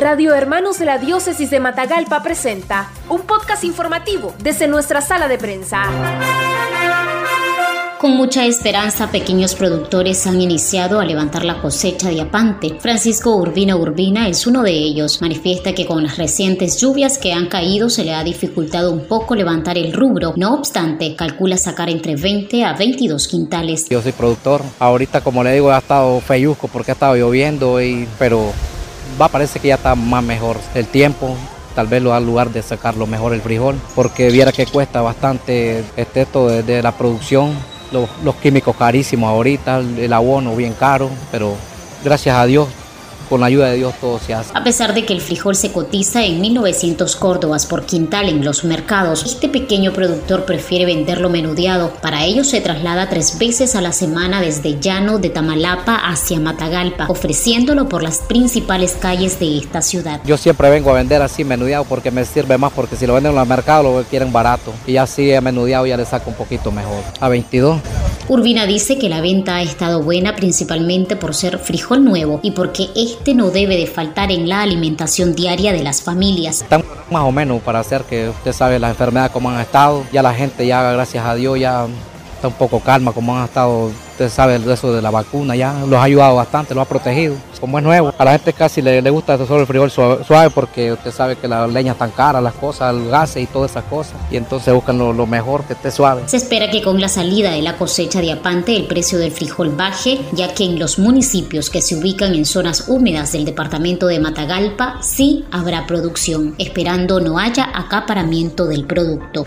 Radio Hermanos de la Diócesis de Matagalpa presenta un podcast informativo desde nuestra sala de prensa. Con mucha esperanza, pequeños productores han iniciado a levantar la cosecha de apante. Francisco Urbina Urbina es uno de ellos. Manifiesta que con las recientes lluvias que han caído se le ha dificultado un poco levantar el rubro. No obstante, calcula sacar entre 20 a 22 quintales. Yo soy productor. Ahorita, como le digo, ha estado feyusco porque ha estado lloviendo, y, pero va, parece que ya está más mejor el tiempo. Tal vez lo al lugar de sacarlo mejor el frijol, porque viera que cuesta bastante este, esto de la producción. Los, químicos carísimos ahorita, el abono bien caro, pero gracias a Dios con la ayuda de Dios todo se hace. A pesar de que el frijol se cotiza en 1900 córdobas por quintal en los mercados, este pequeño productor prefiere venderlo menudeado. Para ello se traslada tres veces a la semana desde Llano de Tamalapa hacia Matagalpa, ofreciéndolo por las principales calles de esta ciudad. Yo siempre vengo a vender así menudeado porque me sirve más porque si lo venden en los mercados lo quieren barato y así menudeado ya le saco un poquito mejor. A 22. Urbina dice que la venta ha estado buena principalmente por ser frijol nuevo y porque este no debe de faltar en la alimentación diaria de las familias. Están más o menos para hacer que usted sabe las enfermedades como han estado, ya la gente ya gracias a Dios ya está un poco calma como han estado usted sabe eso de la vacuna ya, los ha ayudado bastante, los ha protegido. Como es nuevo, a la gente casi le, gusta solo el frijol suave, porque usted sabe que la leña tan cara, las cosas, el gas y todas esas cosas. Y entonces buscan lo, lo, mejor, que esté suave. Se espera que con la salida de la cosecha de apante el precio del frijol baje, ya que en los municipios que se ubican en zonas húmedas del departamento de Matagalpa sí habrá producción, esperando no haya acaparamiento del producto.